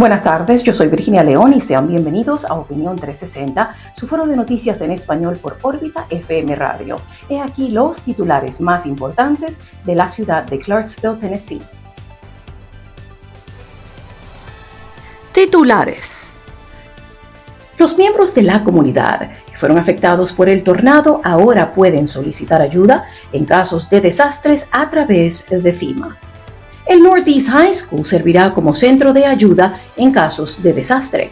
Buenas tardes, yo soy Virginia León y sean bienvenidos a Opinión 360, su foro de noticias en español por órbita FM Radio. He aquí los titulares más importantes de la ciudad de Clarksville, Tennessee. Titulares. Los miembros de la comunidad que fueron afectados por el tornado ahora pueden solicitar ayuda en casos de desastres a través de FIMA. El Northeast High School servirá como centro de ayuda en casos de desastre.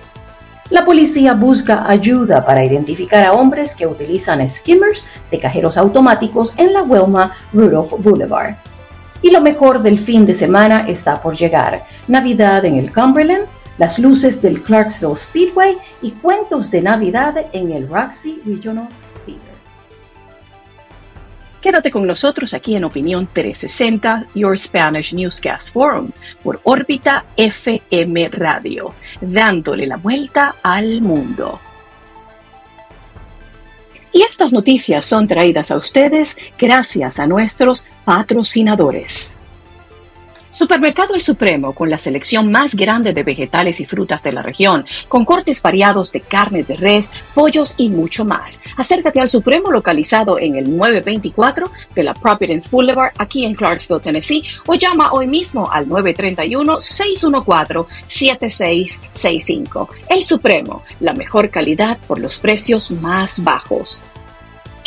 La policía busca ayuda para identificar a hombres que utilizan skimmers de cajeros automáticos en la Wilma Rudolph Boulevard. Y lo mejor del fin de semana está por llegar. Navidad en el Cumberland, las luces del Clarksville Speedway y cuentos de Navidad en el Roxy Regional Quédate con nosotros aquí en Opinión 360, Your Spanish Newscast Forum, por órbita FM Radio, dándole la vuelta al mundo. Y estas noticias son traídas a ustedes gracias a nuestros patrocinadores. Supermercado El Supremo, con la selección más grande de vegetales y frutas de la región, con cortes variados de carne de res, pollos y mucho más. Acércate al Supremo localizado en el 924 de la Providence Boulevard, aquí en Clarksville, Tennessee, o llama hoy mismo al 931-614-7665. El Supremo, la mejor calidad por los precios más bajos.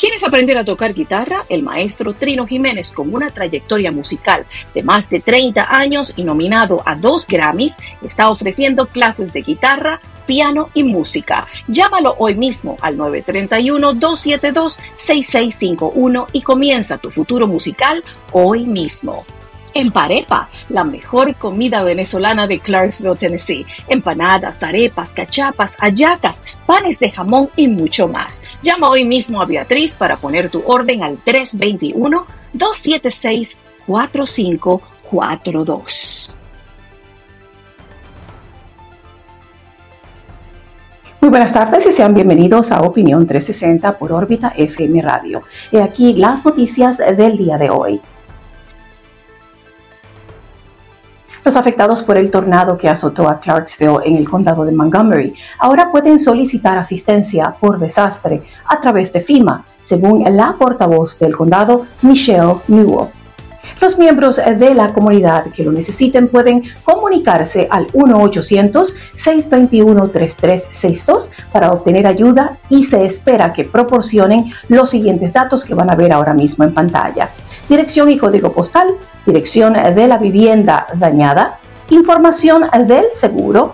¿Quieres aprender a tocar guitarra? El maestro Trino Jiménez, con una trayectoria musical de más de 30 años y nominado a dos Grammys, está ofreciendo clases de guitarra, piano y música. Llámalo hoy mismo al 931-272-6651 y comienza tu futuro musical hoy mismo. Emparepa, la mejor comida venezolana de Clarksville, Tennessee. Empanadas, arepas, cachapas, ayacas, panes de jamón y mucho más. Llama hoy mismo a Beatriz para poner tu orden al 321-276-4542. Muy buenas tardes y sean bienvenidos a Opinión 360 por órbita FM Radio. Y aquí las noticias del día de hoy. Los afectados por el tornado que azotó a Clarksville en el condado de Montgomery ahora pueden solicitar asistencia por desastre a través de FIMA, según la portavoz del condado, Michelle Newell. Los miembros de la comunidad que lo necesiten pueden comunicarse al 1-800-621-3362 para obtener ayuda y se espera que proporcionen los siguientes datos que van a ver ahora mismo en pantalla. Dirección y código postal, dirección de la vivienda dañada, información del seguro,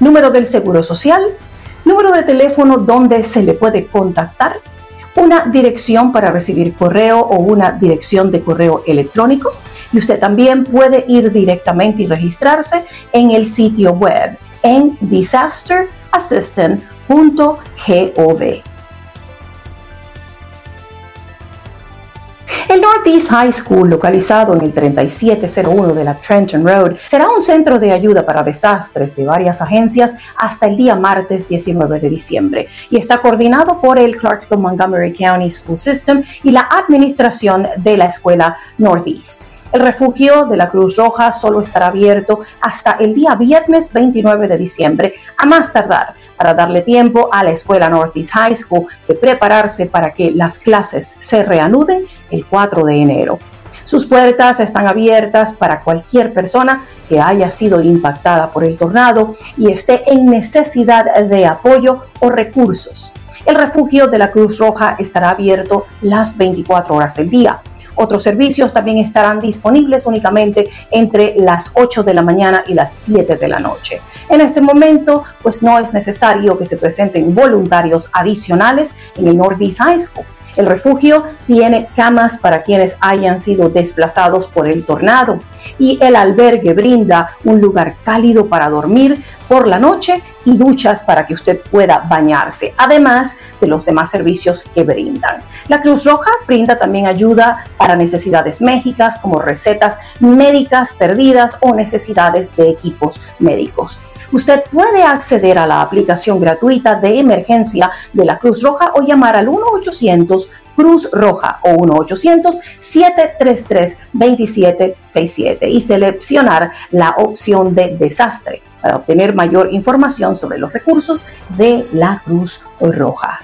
número del seguro social, número de teléfono donde se le puede contactar, una dirección para recibir correo o una dirección de correo electrónico. Y usted también puede ir directamente y registrarse en el sitio web en disasterassistant.gov. El Northeast High School, localizado en el 3701 de la Trenton Road, será un centro de ayuda para desastres de varias agencias hasta el día martes 19 de diciembre y está coordinado por el Clarksville Montgomery County School System y la administración de la escuela Northeast. El refugio de la Cruz Roja solo estará abierto hasta el día viernes 29 de diciembre, a más tardar, para darle tiempo a la escuela Northeast High School de prepararse para que las clases se reanuden el 4 de enero. Sus puertas están abiertas para cualquier persona que haya sido impactada por el tornado y esté en necesidad de apoyo o recursos. El refugio de la Cruz Roja estará abierto las 24 horas del día. Otros servicios también estarán disponibles únicamente entre las 8 de la mañana y las 7 de la noche. En este momento, pues no es necesario que se presenten voluntarios adicionales en el Northeast High School. El refugio tiene camas para quienes hayan sido desplazados por el tornado y el albergue brinda un lugar cálido para dormir por la noche y duchas para que usted pueda bañarse, además de los demás servicios que brindan. La Cruz Roja brinda también ayuda para necesidades médicas como recetas médicas perdidas o necesidades de equipos médicos. Usted puede acceder a la aplicación gratuita de emergencia de la Cruz Roja o llamar al 1-800 Cruz Roja o 1-800-733-2767 y seleccionar la opción de desastre para obtener mayor información sobre los recursos de la Cruz Roja.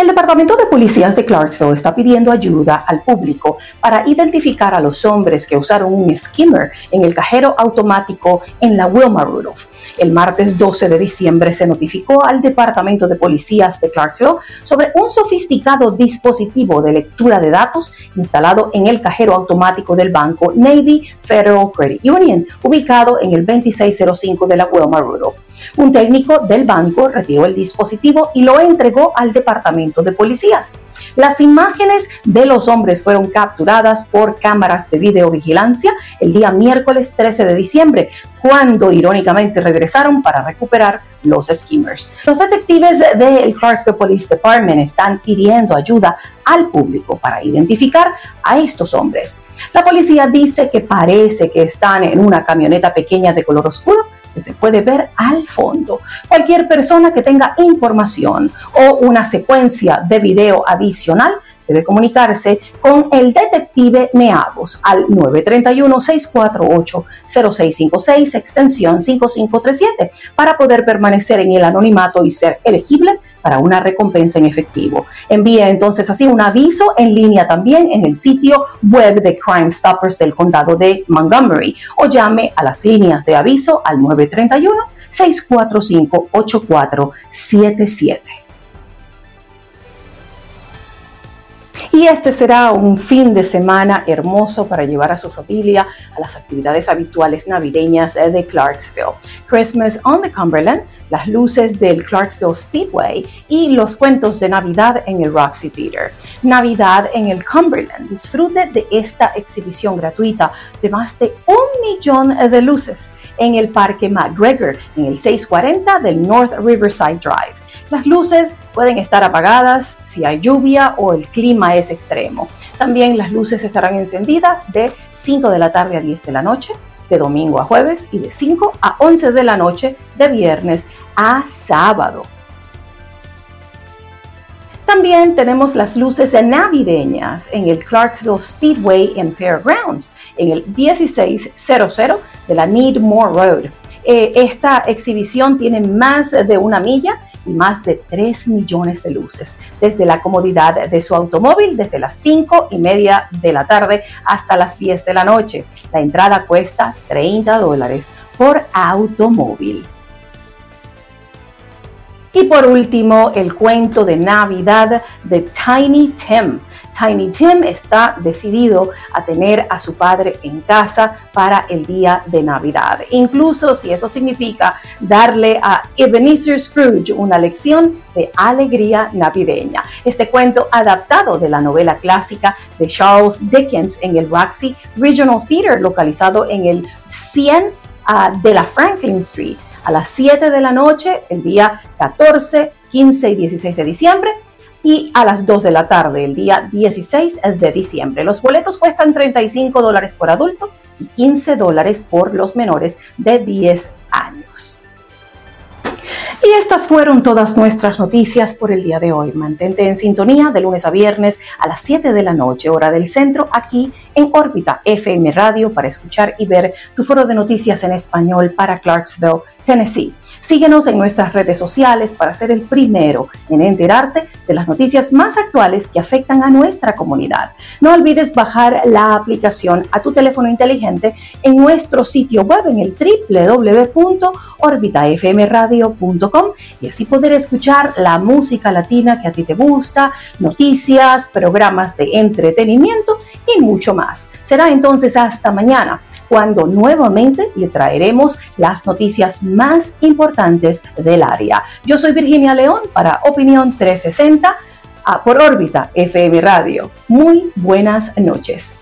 El Departamento de Policías de Clarksville está pidiendo ayuda al público para identificar a los hombres que usaron un skimmer en el cajero automático en la Wilma Rudolph. El martes 12 de diciembre se notificó al Departamento de Policías de Clarksville sobre un sofisticado dispositivo de lectura de datos instalado en el cajero automático del banco Navy Federal Credit Union, ubicado en el 2605 de la Wilma Rudolph. Un técnico del banco retiró el dispositivo y lo entregó al Departamento de Policías. Las imágenes de los hombres fueron capturadas por cámaras de videovigilancia el día miércoles 13 de diciembre, cuando irónicamente regresaron para recuperar los skimmers. Los detectives del Clarksville Police Department están pidiendo ayuda al público para identificar a estos hombres. La policía dice que parece que están en una camioneta pequeña de color oscuro que se puede ver al fondo. Cualquier persona que tenga información o una secuencia de video adicional debe comunicarse con el detective Neavos al 931-648-0656, extensión 5537, para poder permanecer en el anonimato y ser elegible para una recompensa en efectivo. Envíe entonces así un aviso en línea también en el sitio web de Crime Stoppers del condado de Montgomery o llame a las líneas de aviso al 931 645 8477. Y este será un fin de semana hermoso para llevar a su familia a las actividades habituales navideñas de Clarksville. Christmas on the Cumberland, las luces del Clarksville Speedway y los cuentos de Navidad en el Roxy Theater. Navidad en el Cumberland. Disfrute de esta exhibición gratuita de más de un millón de luces en el Parque McGregor en el 640 del North Riverside Drive. Las luces pueden estar apagadas si hay lluvia o el clima es extremo. También las luces estarán encendidas de 5 de la tarde a 10 de la noche, de domingo a jueves y de 5 a 11 de la noche, de viernes a sábado. También tenemos las luces navideñas en el Clarksville Speedway en Fairgrounds, en el 1600 de la Needmore Road. Eh, esta exhibición tiene más de una milla y más de 3 millones de luces desde la comodidad de su automóvil desde las 5 y media de la tarde hasta las 10 de la noche. La entrada cuesta 30 dólares por automóvil. Y por último, el cuento de Navidad de Tiny Tim Tiny Tim está decidido a tener a su padre en casa para el día de Navidad. Incluso si eso significa darle a Ebenezer Scrooge una lección de alegría navideña. Este cuento adaptado de la novela clásica de Charles Dickens en el Roxy Regional Theater localizado en el 100 ah, de la Franklin Street a las 7 de la noche el día 14, 15 y 16 de diciembre y a las 2 de la tarde el día 16 de diciembre. Los boletos cuestan 35 dólares por adulto y 15 dólares por los menores de 10 años. Y estas fueron todas nuestras noticias por el día de hoy. Mantente en sintonía de lunes a viernes a las 7 de la noche, hora del centro, aquí en órbita FM Radio para escuchar y ver tu foro de noticias en español para Clarksville, Tennessee. Síguenos en nuestras redes sociales para ser el primero en enterarte de las noticias más actuales que afectan a nuestra comunidad. No olvides bajar la aplicación a tu teléfono inteligente en nuestro sitio web en el www.orbitafmradio.com y así poder escuchar la música latina que a ti te gusta, noticias, programas de entretenimiento y mucho más. Será entonces hasta mañana cuando nuevamente le traeremos las noticias más importantes del área. Yo soy Virginia León para Opinión 360 por órbita FM Radio. Muy buenas noches.